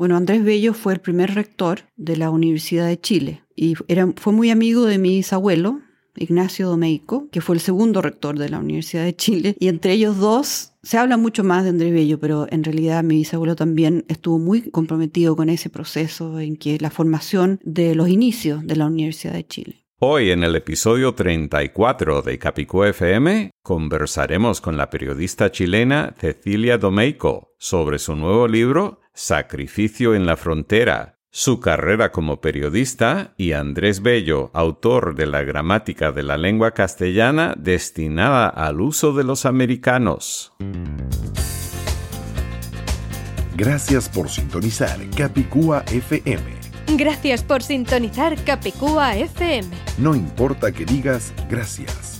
Bueno, Andrés Bello fue el primer rector de la Universidad de Chile y era, fue muy amigo de mi bisabuelo, Ignacio Domeico, que fue el segundo rector de la Universidad de Chile, y entre ellos dos se habla mucho más de Andrés Bello, pero en realidad mi bisabuelo también estuvo muy comprometido con ese proceso en que la formación de los inicios de la Universidad de Chile. Hoy en el episodio 34 de Capicú FM conversaremos con la periodista chilena Cecilia Domeico sobre su nuevo libro Sacrificio en la Frontera, su carrera como periodista y Andrés Bello, autor de la gramática de la lengua castellana destinada al uso de los americanos. Gracias por sintonizar Capicúa FM. Gracias por sintonizar Capicúa FM. No importa que digas gracias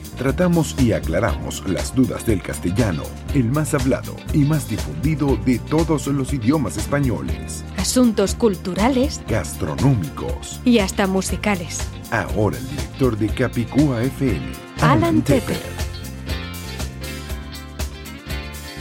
tratamos y aclaramos las dudas del castellano, el más hablado y más difundido de todos los idiomas españoles. Asuntos culturales. Gastronómicos. Y hasta musicales Ahora el director de Capicúa FM, Alan Tepper.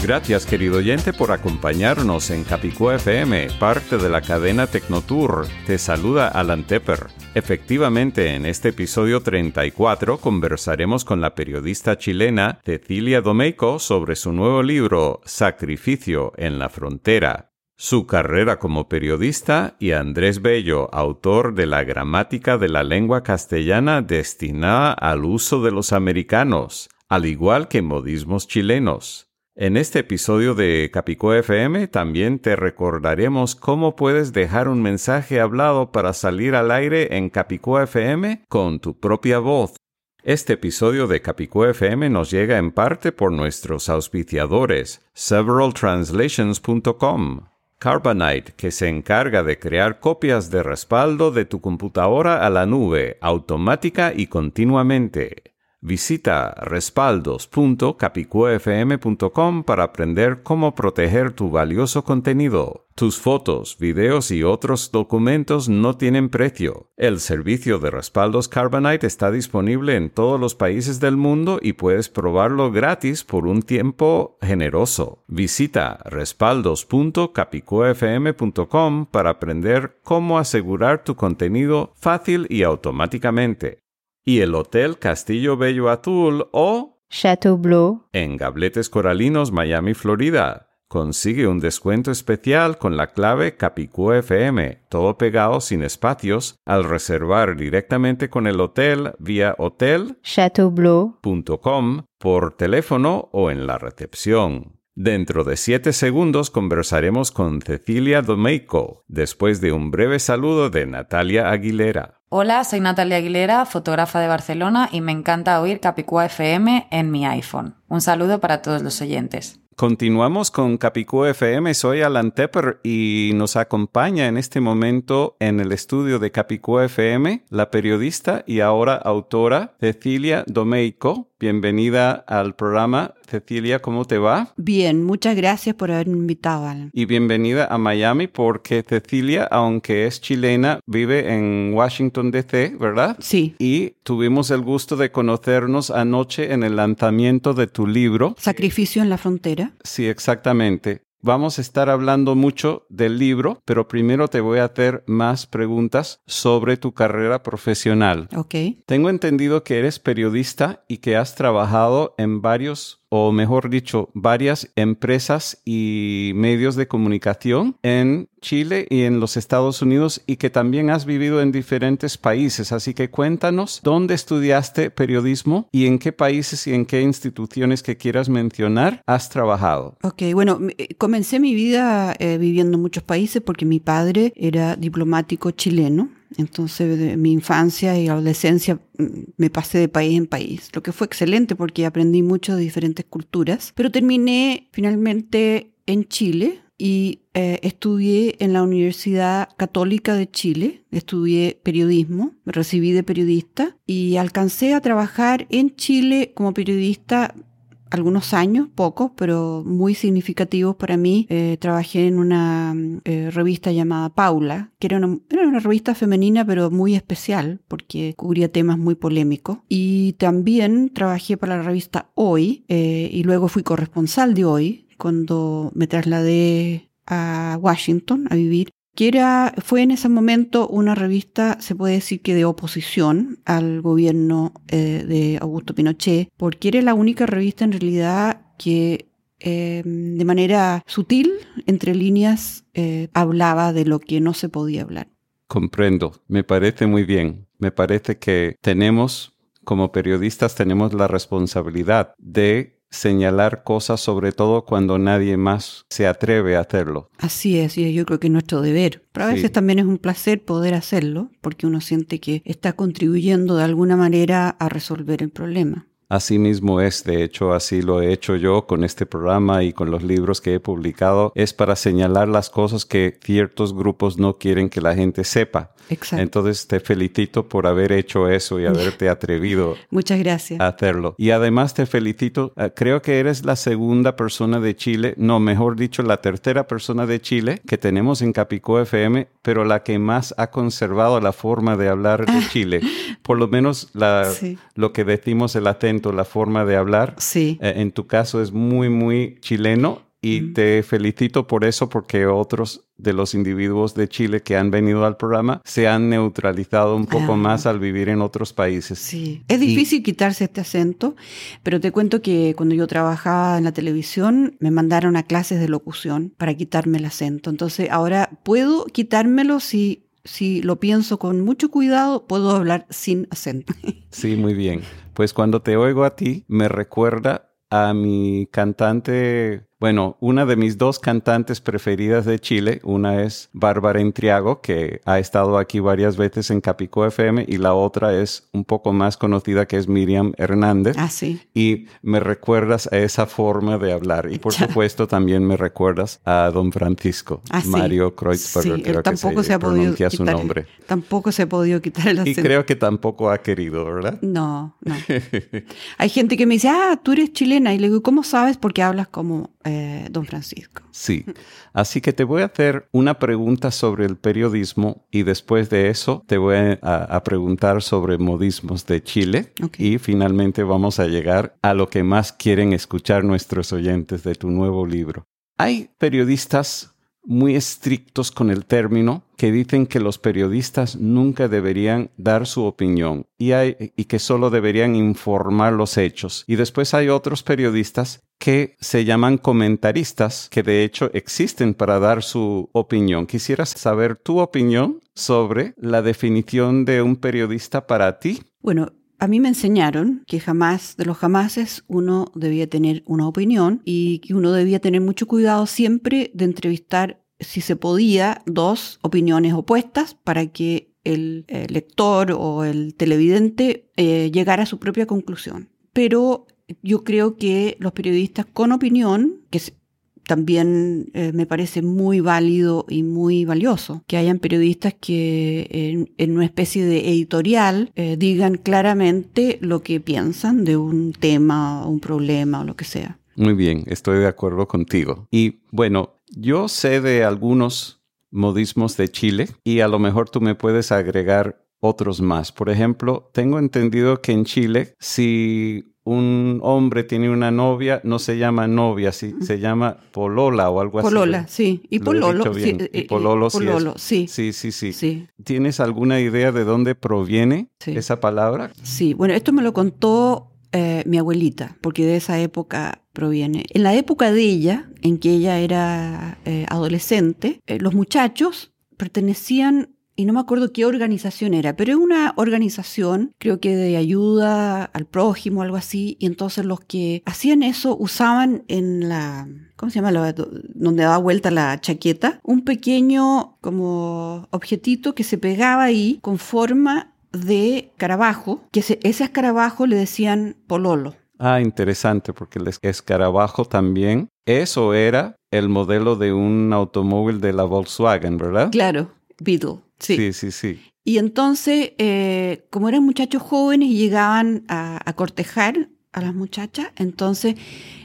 Gracias querido oyente por acompañarnos en Capicúa FM, parte de la cadena Tecnotour. Te saluda Alan Tepper. Efectivamente, en este episodio 34 conversaremos con la periodista chilena Cecilia Domeico sobre su nuevo libro Sacrificio en la Frontera, su carrera como periodista y Andrés Bello, autor de la gramática de la lengua castellana destinada al uso de los americanos, al igual que modismos chilenos. En este episodio de Capicó FM también te recordaremos cómo puedes dejar un mensaje hablado para salir al aire en Capicó FM con tu propia voz. Este episodio de Capicó FM nos llega en parte por nuestros auspiciadores, severaltranslations.com, Carbonite, que se encarga de crear copias de respaldo de tu computadora a la nube, automática y continuamente. Visita respaldos.capicuafm.com para aprender cómo proteger tu valioso contenido. Tus fotos, videos y otros documentos no tienen precio. El servicio de respaldos Carbonite está disponible en todos los países del mundo y puedes probarlo gratis por un tiempo generoso. Visita respaldos.capicuafm.com para aprender cómo asegurar tu contenido fácil y automáticamente y el Hotel Castillo Bello Azul o Chateau Bleu en Gabletes Coralinos, Miami, Florida. Consigue un descuento especial con la clave Capicú FM, todo pegado sin espacios, al reservar directamente con el hotel vía hotel.chateaubleu.com por teléfono o en la recepción. Dentro de siete segundos conversaremos con Cecilia Domeico, después de un breve saludo de Natalia Aguilera. Hola, soy Natalia Aguilera, fotógrafa de Barcelona y me encanta oír Capicúa FM en mi iPhone. Un saludo para todos los oyentes. Continuamos con Capicú FM, soy Alan Tepper y nos acompaña en este momento en el estudio de Capicú FM la periodista y ahora autora Cecilia Domeico. Bienvenida al programa. Cecilia, ¿cómo te va? Bien, muchas gracias por haberme invitado, Alan. Y bienvenida a Miami porque Cecilia, aunque es chilena, vive en Washington, D.C., ¿verdad? Sí. Y tuvimos el gusto de conocernos anoche en el lanzamiento de tu libro. Sacrificio en la frontera. Sí, exactamente. Vamos a estar hablando mucho del libro, pero primero te voy a hacer más preguntas sobre tu carrera profesional. Ok. Tengo entendido que eres periodista y que has trabajado en varios o mejor dicho, varias empresas y medios de comunicación en Chile y en los Estados Unidos y que también has vivido en diferentes países. Así que cuéntanos dónde estudiaste periodismo y en qué países y en qué instituciones que quieras mencionar has trabajado. Ok, bueno, eh, comencé mi vida eh, viviendo en muchos países porque mi padre era diplomático chileno entonces, mi infancia y adolescencia mm, me pasé de país en país, lo que fue excelente porque aprendí mucho de diferentes culturas, pero terminé finalmente en Chile y eh, estudié en la Universidad Católica de Chile, estudié periodismo, me recibí de periodista y alcancé a trabajar en Chile como periodista algunos años, pocos, pero muy significativos para mí. Eh, trabajé en una eh, revista llamada Paula, que era una, revista femenina, pero muy especial, porque cubría temas muy polémicos. Y también trabajé para la revista Hoy, eh, y luego fui corresponsal de Hoy, cuando me trasladé a Washington a vivir que era, fue en ese momento una revista, se puede decir que de oposición al gobierno eh, de Augusto Pinochet, porque era la única revista en realidad que eh, de manera sutil, entre líneas, eh, hablaba de lo que no se podía hablar. Comprendo, me parece muy bien. Me parece que tenemos, como periodistas, tenemos la responsabilidad de señalar cosas, sobre todo cuando nadie más se atreve a hacerlo. Así es, y yo creo que es nuestro deber. Pero a veces sí. también es un placer poder hacerlo, porque uno siente que está contribuyendo de alguna manera a resolver el problema. Así mismo es, de hecho, así lo he hecho yo con este programa y con los libros que he publicado, es para señalar las cosas que ciertos grupos no quieren que la gente sepa. Exacto. Entonces te felicito por haber hecho eso y haberte atrevido Muchas gracias. a hacerlo. Y además te felicito, uh, creo que eres la segunda persona de Chile, no, mejor dicho, la tercera persona de Chile que tenemos en Capicó FM, pero la que más ha conservado la forma de hablar de Chile. Por lo menos la, sí. lo que decimos el acento la forma de hablar. Sí. Eh, en tu caso es muy, muy chileno y mm. te felicito por eso porque otros de los individuos de Chile que han venido al programa se han neutralizado un poco ah. más al vivir en otros países. Sí, es difícil y... quitarse este acento, pero te cuento que cuando yo trabajaba en la televisión me mandaron a clases de locución para quitarme el acento. Entonces ahora puedo quitármelo si si lo pienso con mucho cuidado, puedo hablar sin acento. Sí, muy bien. Pues cuando te oigo a ti, me recuerda a mi cantante bueno, una de mis dos cantantes preferidas de Chile, una es Bárbara Entriago, que ha estado aquí varias veces en Capicó FM, y la otra es un poco más conocida, que es Miriam Hernández. Ah, sí. Y me recuerdas a esa forma de hablar. Y por supuesto también me recuerdas a don Francisco, ah, Mario. Kreuzberger, sí, creo tampoco que se, se ha podido pronuncia quitar, su nombre. Tampoco se ha podido quitar el acento. Y creo que tampoco ha querido, ¿verdad? No, no. Hay gente que me dice, ah, tú eres chilena. Y le digo, ¿cómo sabes? Porque hablas como eh, don Francisco. Sí, así que te voy a hacer una pregunta sobre el periodismo y después de eso te voy a, a preguntar sobre modismos de Chile okay. y finalmente vamos a llegar a lo que más quieren escuchar nuestros oyentes de tu nuevo libro. Hay periodistas muy estrictos con el término que dicen que los periodistas nunca deberían dar su opinión y, hay, y que solo deberían informar los hechos. Y después hay otros periodistas que se llaman comentaristas, que de hecho existen para dar su opinión. Quisieras saber tu opinión sobre la definición de un periodista para ti. Bueno, a mí me enseñaron que jamás, de los jamases, uno debía tener una opinión y que uno debía tener mucho cuidado siempre de entrevistar, si se podía, dos opiniones opuestas para que el, el lector o el televidente eh, llegara a su propia conclusión. Pero yo creo que los periodistas con opinión, que también eh, me parece muy válido y muy valioso que hayan periodistas que en, una especie de editorial eh, digan claramente lo que piensan de un tema, un problema o lo que sea. Muy bien, estoy de acuerdo contigo. Y bueno, yo sé de algunos modismos de Chile y a lo mejor tú me puedes agregar otros más. Por ejemplo, tengo entendido que en Chile, si un hombre tiene una novia, no se llama novia, sí, se llama polola o algo así. Polola, sí. Y pololo, sí, y pololo, sí, sí. Sí, sí, sí. ¿Tienes alguna idea de dónde proviene esa palabra? Sí, bueno, esto me lo contó eh, mi abuelita, porque de esa época proviene. En la época de ella, en que ella era eh, adolescente, eh, los muchachos pertenecían y no me acuerdo qué organización era, pero es una organización, creo que de ayuda al prójimo, algo así, y entonces los que hacían eso usaban en la, ¿cómo se llama? La, donde daba vuelta la chaqueta, un pequeño como objetito que se pegaba ahí con forma de carabajo, que se, ese escarabajo le decían pololo. Ah, interesante, porque el escarabajo también, eso era el modelo de un automóvil de la Volkswagen, ¿verdad? Claro, Beetle. Sí. sí, sí, sí. Y entonces, eh, como eran muchachos jóvenes y llegaban a, a cortejar, a las muchachas. Entonces,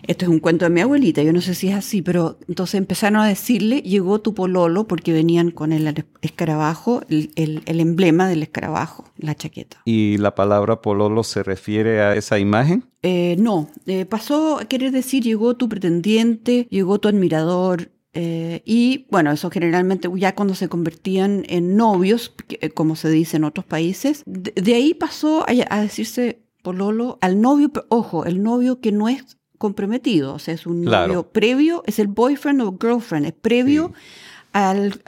esto es un cuento de mi abuelita, yo no sé si es así, pero entonces empezaron a decirle, llegó tu pololo, porque venían con el escarabajo, el, emblema del escarabajo, la chaqueta. ¿Y la palabra pololo se refiere a esa imagen? Eh, no, eh, pasó a querer decir, llegó tu pretendiente, llegó tu admirador, eh, y bueno, eso generalmente ya cuando se convertían en novios, como se dice en otros países, de, ahí pasó a, decirse pololo al novio, ojo, el novio que no es comprometido, o sea, es un novio previo, es el boyfriend o girlfriend, es previo al...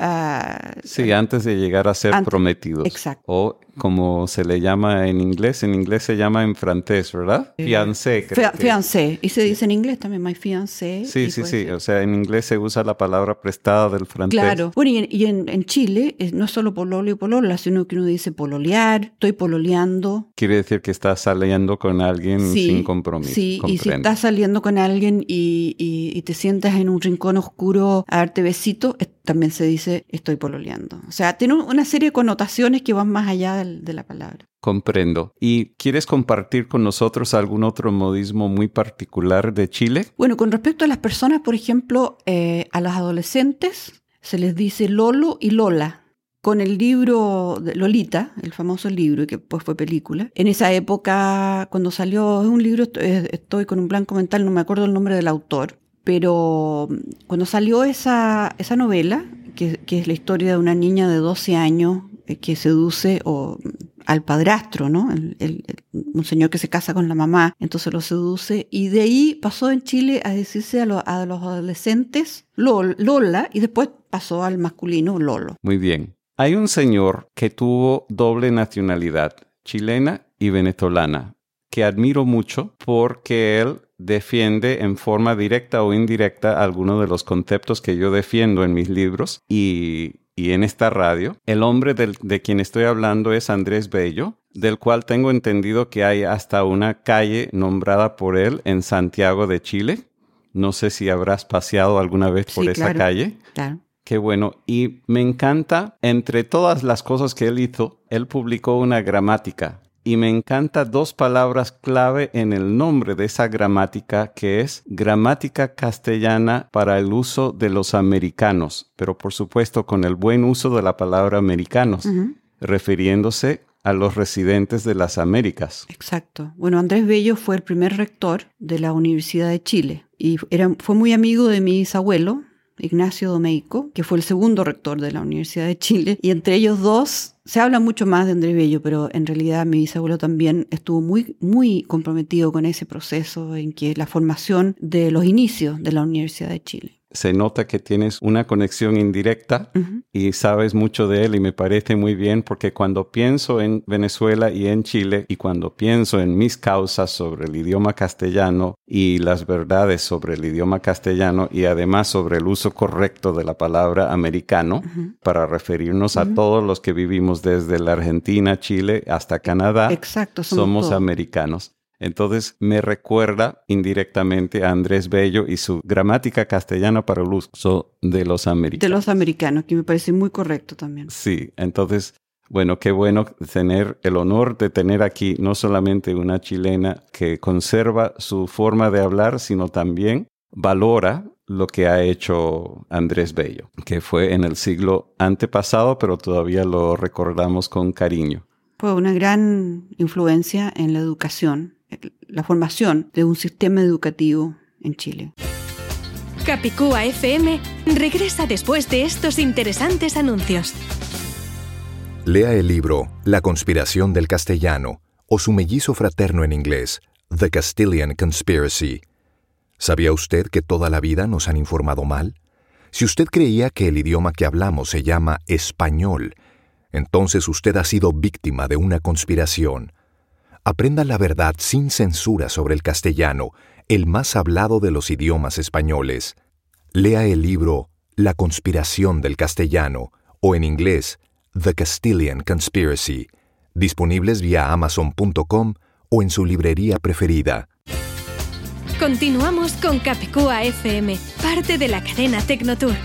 sí, antes de llegar a ser prometidos. Exacto. O como se le llama en inglés, en inglés se llama en francés, ¿verdad? Fiancé. fiancé. Y se dice en inglés también, my fiancé. Sí, sí, sí. O sea, en inglés se usa la palabra prestada del francés. Claro. Bueno, y en, Chile no es solo pololo y polola, sino que uno dice pololear, estoy pololeando. Quiere decir que estás saliendo con alguien sin compromiso. Sí, y si estás saliendo con alguien y, y, te sientas en un rincón oscuro a darte besito, también se dice estoy pololeando. O sea, tiene una serie de connotaciones que van más allá del de la palabra. Comprendo. ¿Y quieres compartir con nosotros algún otro modismo muy particular de Chile? Bueno, con respecto a las personas, por ejemplo, eh, a los adolescentes se les dice Lolo y Lola. Con el libro de Lolita, el famoso libro que después fue película, en esa época, cuando salió, es un libro, estoy con un blanco mental, no me acuerdo el nombre del autor, pero cuando salió esa, esa novela, que, que, es la historia de una niña de 12 años que seduce o, al padrastro, ¿no? un señor que se casa con la mamá, entonces lo seduce. Y de ahí pasó en Chile a decirse a, los adolescentes Lola y después pasó al masculino Lolo. Muy bien. Hay un señor que tuvo doble nacionalidad, chilena y venezolana, que admiro mucho porque él defiende en forma directa o indirecta algunos de los conceptos que yo defiendo en mis libros y y en esta radio. El hombre de quien estoy hablando es Andrés Bello, del cual tengo entendido que hay hasta una calle nombrada por él en Santiago de Chile. No sé si habrás paseado alguna vez por esa calle. Claro. Qué bueno. Y me encanta, entre todas las cosas que él hizo, él publicó una gramática y me encanta dos palabras clave en el nombre de esa gramática que es gramática castellana para el uso de los americanos, pero por supuesto con el buen uso de la palabra americanos, refiriéndose a los residentes de las Américas. Exacto. Bueno, Andrés Bello fue el primer rector de la Universidad de Chile y era, fue muy amigo de mi bisabuelo, Ignacio Domeico, que fue el segundo rector de la Universidad de Chile, y entre ellos dos se habla mucho más de Andrés Bello, pero en realidad mi bisabuelo también estuvo muy, muy comprometido con ese proceso en que la formación de los inicios de la Universidad de Chile se nota que tienes una conexión indirecta y sabes mucho de él y me parece muy bien porque cuando pienso en Venezuela y en Chile y cuando pienso en mis causas sobre el idioma castellano y las verdades sobre el idioma castellano y además sobre el uso correcto de la palabra americano para referirnos a todos los que vivimos desde la Argentina, Chile hasta Canadá, Exacto, somos americanos. Entonces me recuerda indirectamente a Andrés Bello y su gramática castellana para el uso de los americanos. De los americanos, que me parece muy correcto también. Sí, entonces, bueno, qué bueno tener el honor de tener aquí no solamente una chilena que conserva su forma de hablar, sino también valora lo que ha hecho Andrés Bello, que fue en el siglo antepasado, pero todavía lo recordamos con cariño. Fue una gran influencia en la educación la formación de un sistema educativo en Chile. Capicúa FM regresa después de estos interesantes anuncios. Lea el libro La conspiración del castellano o su mellizo fraterno en inglés, The Castilian Conspiracy. ¿Sabía usted que toda la vida nos han informado mal? Si usted creía que el idioma que hablamos se llama español, entonces usted ha sido víctima de una conspiración Aprenda la verdad sin censura sobre el castellano, el más hablado de los idiomas españoles. Lea el libro La conspiración del castellano, o en inglés, The Castilian Conspiracy, disponibles vía amazon.com o en su librería preferida. Continuamos con Capicúa FM, parte de la cadena Tecnotour.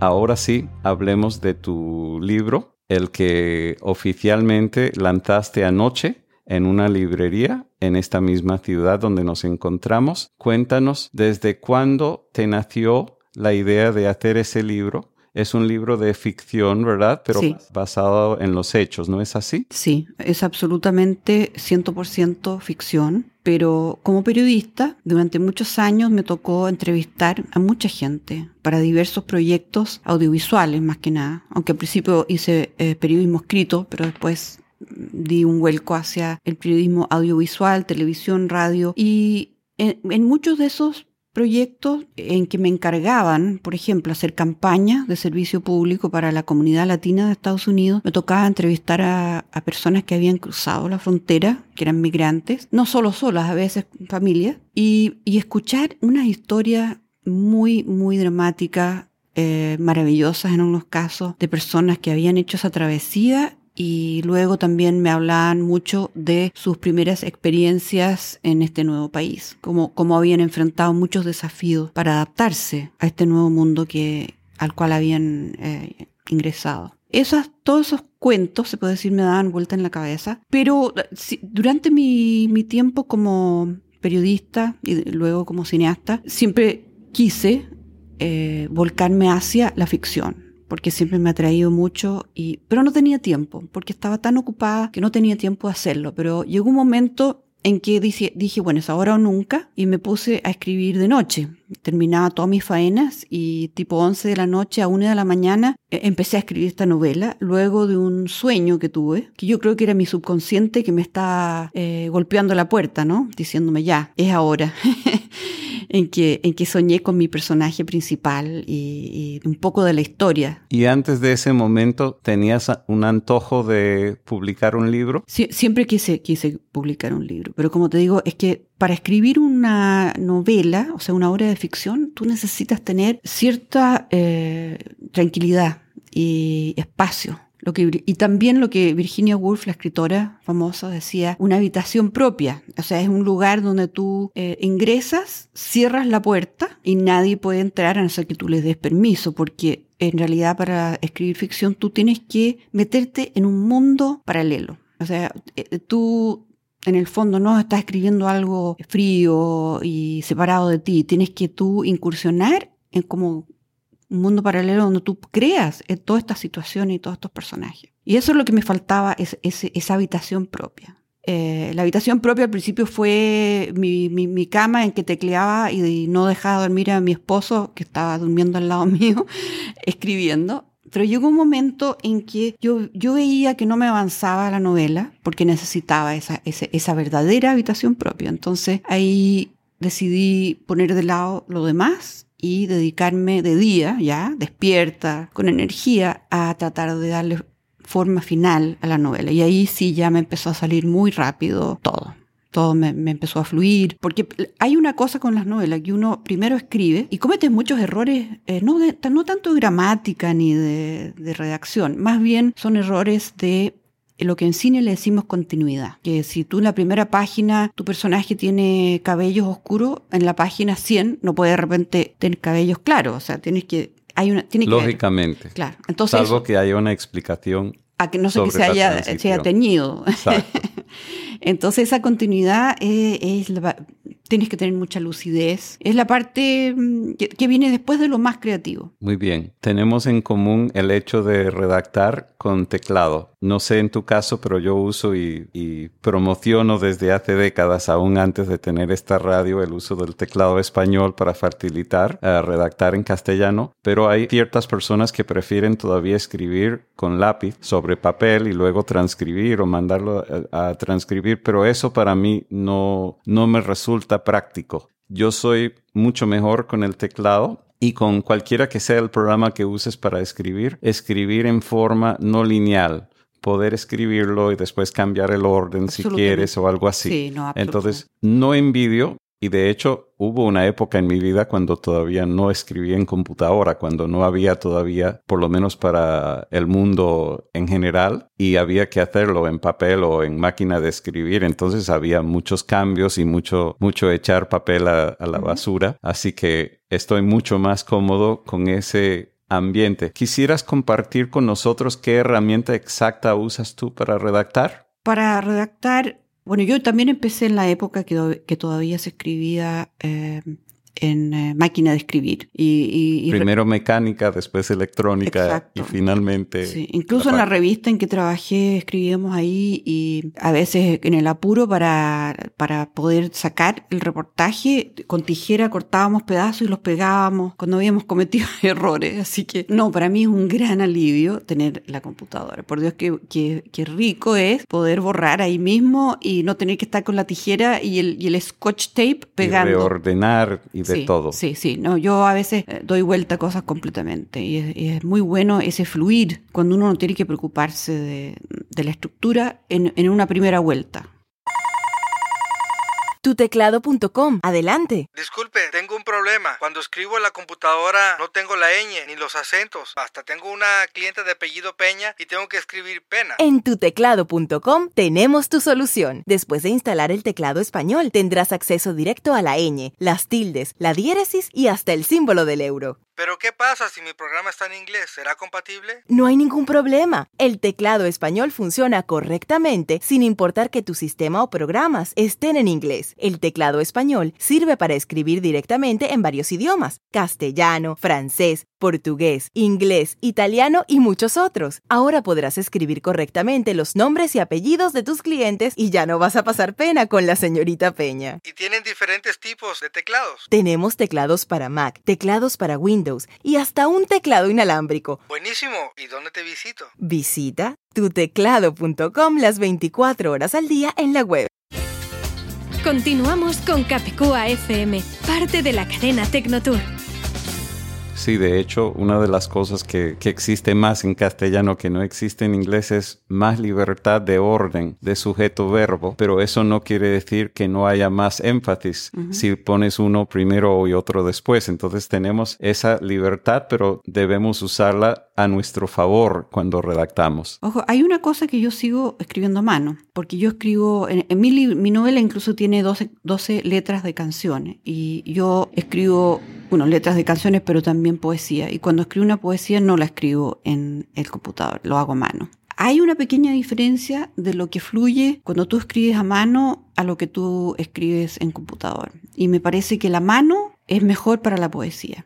Ahora sí, hablemos de tu libro, el que oficialmente lanzaste anoche en una librería en esta misma ciudad donde nos encontramos. Cuéntanos desde cuándo te nació la idea de hacer ese libro es un libro de ficción, ¿verdad? Pero basado en los hechos, ¿no es así? Sí, es absolutamente 100% ficción, pero como periodista, durante muchos años me tocó entrevistar a mucha gente para diversos proyectos audiovisuales, más que nada, aunque al principio hice eh, periodismo escrito, pero después di un vuelco hacia el periodismo audiovisual, televisión, radio, y en muchos de esos proyectos en que me encargaban, por ejemplo, hacer campañas de servicio público para la comunidad latina de Estados Unidos. Me tocaba entrevistar a, personas que habían cruzado la frontera, que eran migrantes, no solo solas, a veces familias, y, escuchar unas historias muy, muy dramáticas, eh, maravillosas en unos casos, de personas que habían hecho esa travesía y luego también me hablaban mucho de sus primeras experiencias en este nuevo país, como, como habían enfrentado muchos desafíos para adaptarse a este nuevo mundo que, al cual habían eh, ingresado. Esas, todos esos cuentos, se puede decir, me daban vuelta en la cabeza, pero durante mi, mi tiempo como periodista y luego como cineasta, siempre quise eh, volcarme hacia la ficción porque siempre me ha traído mucho, y, pero no tenía tiempo, porque estaba tan ocupada que no tenía tiempo de hacerlo. Pero llegó un momento en que dije, dije, bueno, es ahora o nunca, y me puse a escribir de noche. Terminaba todas mis faenas y tipo 11 de la noche a 1 de la mañana e, empecé a escribir esta novela, luego de un sueño que tuve, que yo creo que era mi subconsciente que me está eh, golpeando la puerta, ¿no? Diciéndome, ya, es ahora. en que, en que soñé con mi personaje principal y, un poco de la historia. ¿Y antes de ese momento tenías un antojo de publicar un libro? siempre quise, quise publicar un libro, pero como te digo, es que para escribir una novela, o sea, una obra de ficción, tú necesitas tener cierta eh, tranquilidad y espacio y también lo que Virginia Woolf, la escritora famosa, decía, una habitación propia. O sea, es un lugar donde tú eh, ingresas, cierras la puerta y nadie puede entrar a no ser que tú les des permiso, porque en realidad para escribir ficción tú tienes que meterte en un mundo paralelo. O sea, eh, tú en el fondo no estás escribiendo algo frío y separado de ti, tienes que tú incursionar en como un mundo paralelo donde tú creas en toda esta situación y todos estos personajes. Y eso es lo que me faltaba, es, esa habitación propia. Eh, la habitación propia al principio fue mi, cama en que tecleaba y, no dejaba dormir a mi esposo, que estaba durmiendo al lado mío, escribiendo. Pero llegó un momento en que yo, yo veía que no me avanzaba la novela porque necesitaba esa, esa verdadera habitación propia. Entonces ahí decidí poner de lado lo demás y dedicarme de día, ya, despierta, con energía, a tratar de darle forma final a la novela. Y ahí sí ya me empezó a salir muy rápido todo. Todo me, empezó a fluir, porque hay una cosa con las novelas, que uno primero escribe y comete muchos errores, eh, no, no tanto de gramática ni de, de redacción, más bien son errores de lo que en cine le decimos continuidad, que si tú en la primera página tu personaje tiene cabellos oscuros, en la página 100 no puede de repente tener cabellos claros, o sea, tienes que hay una tiene lógicamente. claro. Entonces salvo que haya una explicación a que no sé que se haya, se haya teñido. Entonces esa continuidad es, es la, tienes que tener mucha lucidez. Es la parte mm, que, viene después de lo más creativo. Muy bien. Tenemos en común el hecho de redactar con teclado. No sé en tu caso, pero yo uso y, promociono desde hace décadas, aún antes de tener esta radio, el uso del teclado español para facilitar a redactar en castellano. Pero hay ciertas personas que prefieren todavía escribir con lápiz sobre papel y luego transcribir o mandarlo a, a transcribir. Pero eso para mí no, no me resulta práctico. Yo soy mucho mejor con el teclado y con cualquiera que sea el programa que uses para escribir, escribir en forma no lineal poder escribirlo y después cambiar el orden si quieres o algo así. Entonces, no envidio y de hecho, hubo una época en mi vida cuando todavía no escribía en computadora, cuando no había todavía, por lo menos para el mundo en general, y había que hacerlo en papel o en máquina de escribir. Entonces había muchos cambios y mucho, mucho echar papel a, la basura. Así que estoy mucho más cómodo con ese ambiente. ¿Quisieras compartir con nosotros qué herramienta exacta usas tú para redactar? Para redactar Bueno, yo también empecé en la época que, todavía se escribía eh, en eh, máquina de escribir. Y, Primero mecánica, después electrónica y finalmente... Sí. Incluso en la revista en que trabajé escribíamos ahí y a veces en el apuro para, para poder sacar el reportaje con tijera cortábamos pedazos y los pegábamos cuando habíamos cometido errores. Así que no, para mí es un gran alivio tener la computadora. Por Dios, que, que, rico es poder borrar ahí mismo y no tener que estar con la tijera y el, y el scotch tape pegando. Y reordenar y sí, todo. Sí, sí, no, yo a veces eh, doy vuelta a cosas completamente y es, muy bueno ese fluir cuando uno no tiene que preocuparse de, de la estructura en, en una primera vuelta tuteclado.com. Adelante. Disculpe, tengo un problema. Cuando escribo en la computadora no tengo la ñ ni los acentos. Hasta tengo una cliente de apellido Peña y tengo que escribir pena. En tuteclado.com tenemos tu solución. Después de instalar el teclado español, tendrás acceso directo a la ñ, las tildes, la diéresis y hasta el símbolo del euro. Pero ¿qué pasa si mi programa está en inglés? ¿Será compatible? No hay ningún problema. El teclado español funciona correctamente sin importar que tu sistema o programas estén en inglés. El teclado español sirve para escribir directamente en varios idiomas, castellano, francés, portugués, inglés, italiano y muchos otros. Ahora podrás escribir correctamente los nombres y apellidos de tus clientes y ya no vas a pasar pena con la señorita Peña. ¿Y tienen diferentes tipos de teclados? Tenemos teclados para Mac, teclados para Windows, y hasta un teclado inalámbrico. Buenísimo. ¿Y dónde te visito? Visita tuteclado.com las 24 horas al día en la web. Continuamos con Capicúa FM, parte de la cadena Tecnotour. Sí, de hecho, una de las cosas que, que, existe más en castellano que no existe en inglés es más libertad de orden, de sujeto-verbo, pero eso no quiere decir que no haya más énfasis si pones uno primero y otro después. Entonces tenemos esa libertad, pero debemos usarla a nuestro favor cuando redactamos. Ojo, hay una cosa que yo sigo escribiendo a mano, porque yo escribo, en, mi, mi, novela incluso tiene 12, 12 letras de canciones, y yo escribo, bueno, letras de canciones, pero también poesía. Y cuando escribo una poesía no la escribo en el computador, lo hago a mano. Hay una pequeña diferencia de lo que fluye cuando tú escribes a mano a lo que tú escribes en computador. Y me parece que la mano es mejor para la poesía.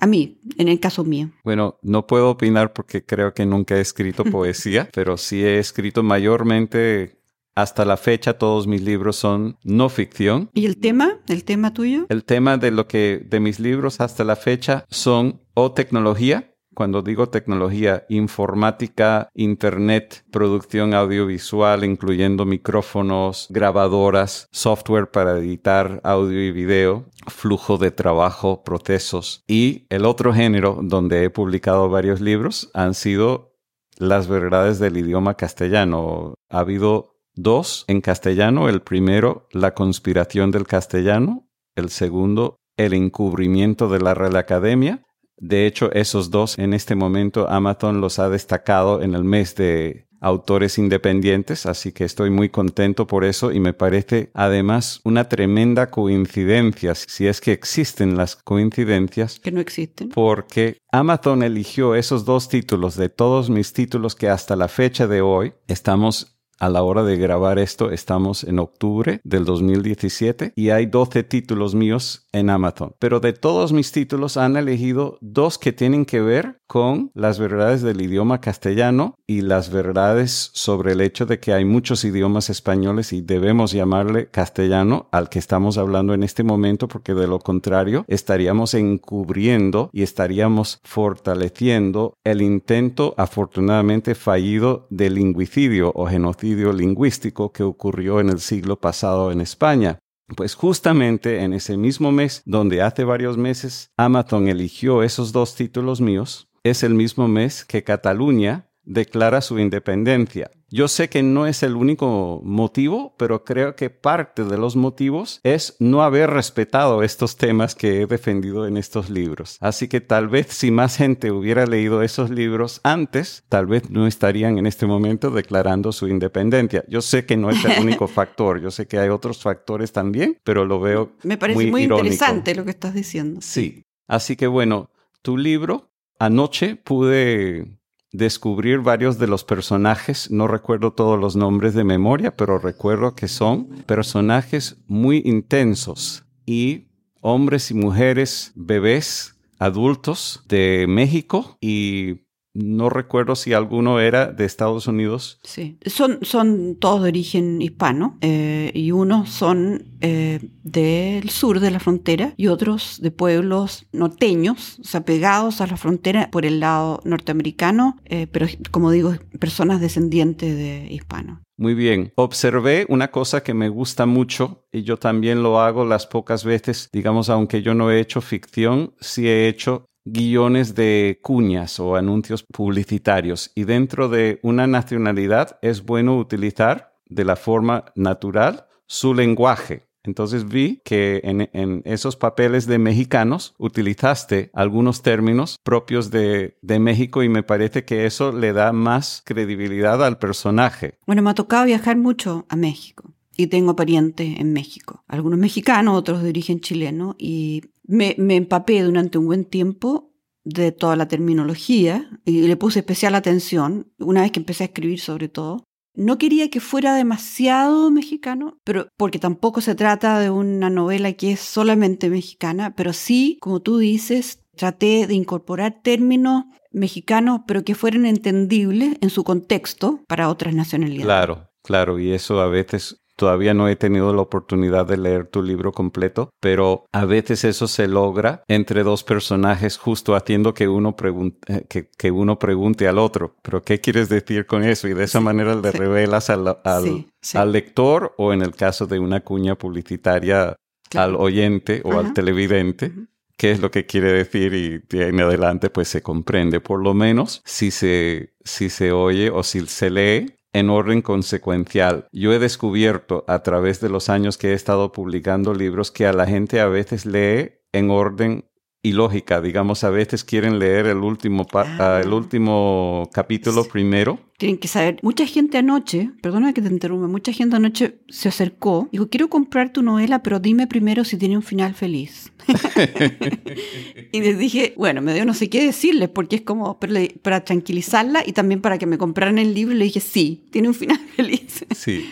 A mí, en el caso mío. Bueno, no puedo opinar porque creo que nunca he escrito poesía, pero sí he escrito mayormente hasta la fecha todos mis libros son no ficción. ¿Y el tema? ¿El tema tuyo? El tema de lo que de mis libros hasta la fecha son o tecnología, cuando digo tecnología, informática, internet, producción audiovisual, incluyendo micrófonos, grabadoras, software para editar audio y video, flujo de trabajo, procesos. Y el otro género donde he publicado varios libros han sido las verdades del idioma castellano. Ha habido Dos, en castellano, el primero, La conspiración del castellano, el segundo, El encubrimiento de la Real Academia. De hecho, esos dos en este momento Amazon los ha destacado en el mes de autores independientes, así que estoy muy contento por eso y me parece además una tremenda coincidencia, si es que existen las coincidencias. Que no existen. Porque Amazon eligió esos dos títulos de todos mis títulos que hasta la fecha de hoy estamos a la hora de grabar esto, estamos en octubre del 2017 y hay 12 títulos míos en Amazon. Pero de todos mis títulos han elegido dos que tienen que ver con las verdades del idioma castellano y las verdades sobre el hecho de que hay muchos idiomas españoles y debemos llamarle castellano al que estamos hablando en este momento porque de lo contrario estaríamos encubriendo y estaríamos fortaleciendo el intento afortunadamente fallido de lingüicidio o genocidio lingüístico que ocurrió en el siglo pasado en España. Pues justamente en ese mismo mes, donde hace varios meses Amazon eligió esos dos títulos míos, es el mismo mes que Cataluña declara su independencia. Yo sé que no es el único motivo, pero creo que parte de los motivos es no haber respetado estos temas que he defendido en estos libros. Así que tal vez si más gente hubiera leído esos libros antes, tal vez no estarían en este momento declarando su independencia. Yo sé que no es el único factor, yo sé que hay otros factores también, pero lo veo Me parece muy, interesante lo que estás diciendo. Sí. Así que bueno, tu libro Anoche pude descubrir varios de los personajes. No recuerdo todos los nombres de memoria, pero recuerdo que son personajes muy intensos y hombres y mujeres, bebés, adultos de México y no recuerdo si alguno era de Estados Unidos. Sí, son, son todos de origen hispano eh, y unos son eh, del sur de la frontera y otros de pueblos norteños, o sea, pegados a la frontera por el lado norteamericano, eh, pero como digo, personas descendientes de hispanos. Muy bien. Observé una cosa que me gusta mucho y yo también lo hago las pocas veces, digamos, aunque yo no he hecho ficción, sí he hecho guiones de cuñas o anuncios publicitarios y dentro de una nacionalidad es bueno utilizar de la forma natural su lenguaje. Entonces vi que en, esos papeles de mexicanos utilizaste algunos términos propios de, México y me parece que eso le da más credibilidad al personaje. Bueno, me ha tocado viajar mucho a México y tengo parientes en México, algunos mexicanos, otros de origen chileno, y me, me empapé durante un buen tiempo de toda la terminología y le puse especial atención, una vez que empecé a escribir sobre todo. No quería que fuera demasiado mexicano, pero porque tampoco se trata de una novela que es solamente mexicana, pero sí, como tú dices, traté de incorporar términos mexicanos, pero que fueran entendibles en su contexto para otras nacionalidades. Claro, claro, y eso a veces Todavía no he tenido la oportunidad de leer tu libro completo, pero a veces eso se logra entre dos personajes. Justo haciendo que uno, pregunte, eh, que, uno pregunte al otro, pero ¿qué quieres decir con eso? Y de esa manera le revelas al, al, lector o en el caso de una cuña publicitaria al oyente o al televidente. qué es lo que quiere decir y de en adelante pues se comprende. Por lo menos si se, si se oye o si se lee en orden consecuencial. Yo he descubierto a través de los años que he estado publicando libros que a la gente a veces lee en orden y lógica. Digamos, a veces quieren leer el último, ah. el último capítulo primero. Tienen que saber. Mucha gente anoche, perdona que te interrumpa, mucha gente anoche se acercó. Dijo, quiero comprar tu novela, pero dime primero si tiene un final feliz. y les dije, bueno, me dio no sé qué decirles, porque es como para, tranquilizarla y también para que me compraran el libro. Le dije, sí, tiene un final feliz. sí.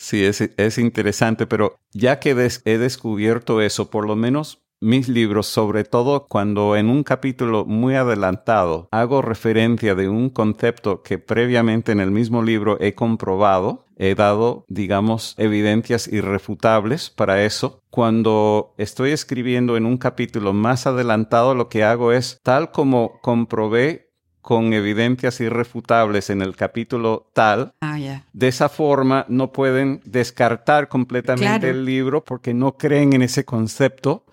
Sí, es, es interesante, pero ya que he descubierto eso, por lo menos mis libros, sobre todo cuando en un capítulo muy adelantado hago referencia de un concepto que previamente en el mismo libro he comprobado, he dado, digamos, evidencias irrefutables para eso. Cuando estoy escribiendo en un capítulo más adelantado, lo que hago es, tal como comprobé con evidencias irrefutables en el capítulo tal, ah, de esa forma no pueden descartar completamente el libro porque no creen en ese concepto,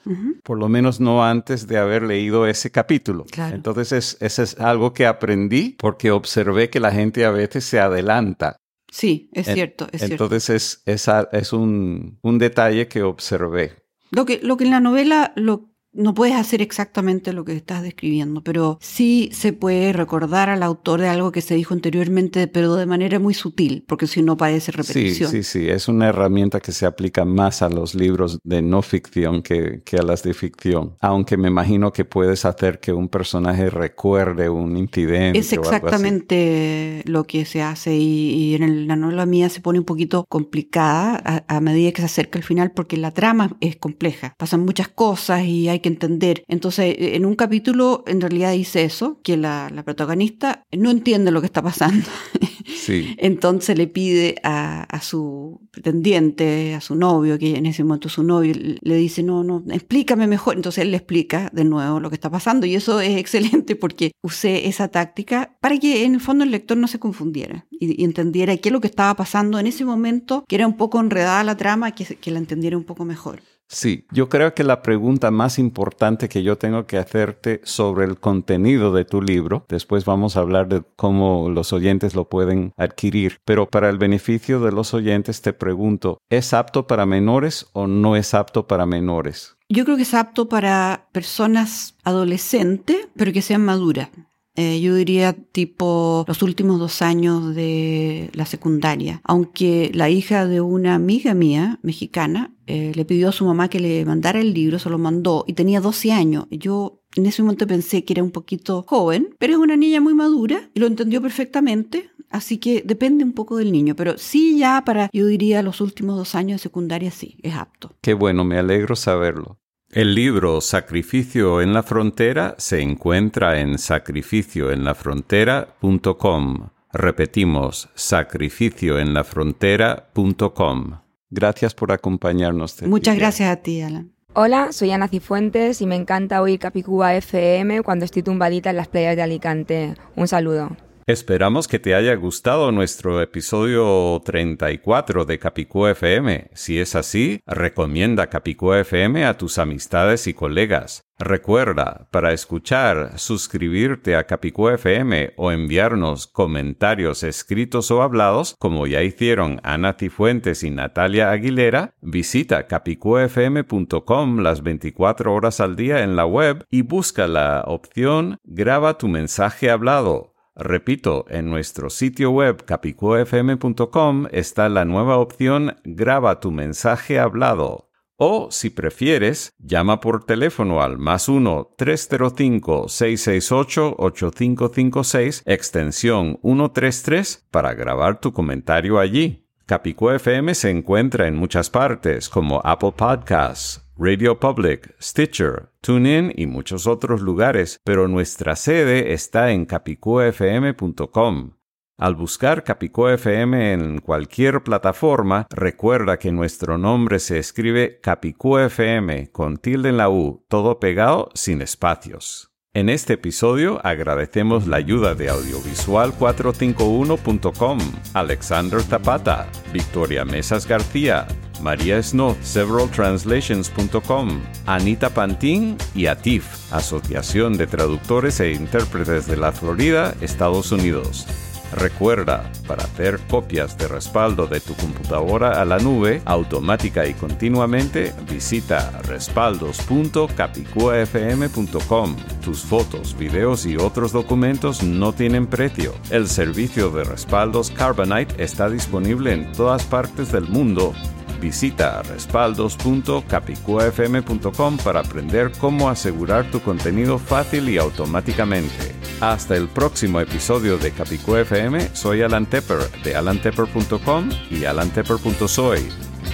por lo menos no antes de haber leído ese capítulo. Entonces, es, eso es algo que aprendí porque observé que la gente a veces se adelanta. Sí, es cierto, es Entonces, Es, es, un, un, detalle que observé. Lo que, lo que en la novela, lo no puedes hacer exactamente lo que estás describiendo, pero sí se puede recordar al autor de algo que se dijo anteriormente, pero de manera muy sutil, porque si no parece repetición. Sí, sí, sí, es una herramienta que se aplica más a los libros de no ficción que, a las de ficción, aunque me imagino que puedes hacer que un personaje recuerde un incidente. Es exactamente lo que se hace y, en la novela mía se pone un poquito complicada a, a medida que se acerca el final porque la trama es compleja, pasan muchas cosas y hay que entender. Entonces, en un capítulo en realidad dice eso, que la, la protagonista no entiende lo que está pasando. Sí. Entonces le pide a, a, su pretendiente, a su novio, que en ese momento su novio, le dice, no, no, explícame mejor. Entonces él le explica de nuevo lo que está pasando y eso es excelente porque usé esa táctica para que en el fondo el lector no se confundiera y, entendiera qué es lo que estaba pasando en ese momento, que era un poco enredada la trama, que, que la entendiera un poco mejor. Sí, yo creo que la pregunta más importante que yo tengo que hacerte sobre el contenido de tu libro, después vamos a hablar de cómo los oyentes lo pueden adquirir, pero para el beneficio de los oyentes te pregunto, ¿es apto para menores o no es apto para menores? Yo creo que es apto para personas adolescentes, pero que sean maduras. Eh, yo diría tipo los últimos dos años de la secundaria. Aunque la hija de una amiga mía, mexicana, eh, le pidió a su mamá que le mandara el libro, se lo mandó y tenía 12 años. Yo En ese momento pensé que era un poquito joven, pero es una niña muy madura y lo entendió perfectamente. Así que depende un poco del niño, pero sí ya para, yo diría, los últimos dos años de secundaria sí, es apto. Qué bueno, me alegro saberlo. El libro Sacrificio en la Frontera se encuentra en sacrificioenlafrontera.com. Repetimos, sacrificioenlafrontera.com. Gracias por acompañarnos. Muchas gracias a ti, Alan. Hola, soy Ana Cifuentes y me encanta oír Capicúa FM cuando estoy tumbadita en las playas de Alicante. Un saludo. Esperamos que te haya gustado nuestro episodio 34 de Capicúa FM. Si es así, recomienda Capicúa FM a tus amistades y colegas. Recuerda, para escuchar, suscribirte a Capicúa FM o enviarnos comentarios escritos o hablados, como ya hicieron Ana Cifuentes y Natalia Aguilera, visita capicuafm.com las 24 horas al día en la web y busca la opción Graba tu mensaje hablado Repito, en nuestro sitio web capicuafm.com está la nueva opción Graba tu mensaje hablado. O, si prefieres, llama por teléfono al más 1-305-668-8556, extensión 133, para grabar tu comentario allí. Capicua FM se encuentra en muchas partes, como Apple Podcasts, Radio Public, Stitcher, TuneIn y muchos otros lugares, pero nuestra sede está en capicuafm.com. Al buscar Capicúa FM en cualquier plataforma, recuerda que nuestro nombre se escribe Capicúa FM con tilde en la U, todo pegado sin espacios. En este episodio agradecemos la ayuda de audiovisual451.com, Alexander Zapata, Victoria Mesas García, María Snow, severaltranslations.com, Anita Pantín y ATIF, Asociación de Traductores e Intérpretes de la Florida, Estados Unidos. Recuerda, para hacer copias de respaldo de tu computadora a la nube, automática y continuamente, visita respaldos.capicuafm.com. Tus fotos, videos y otros documentos no tienen precio. El servicio de respaldos Carbonite está disponible en todas partes del mundo Visita respaldos.capicuafm.com para aprender cómo asegurar tu contenido fácil y automáticamente. Hasta el próximo episodio de Capicua FM, soy Alan Tepper de alantepper.com y alantepper.soy.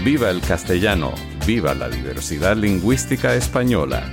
Viva el castellano, viva la diversidad lingüística española.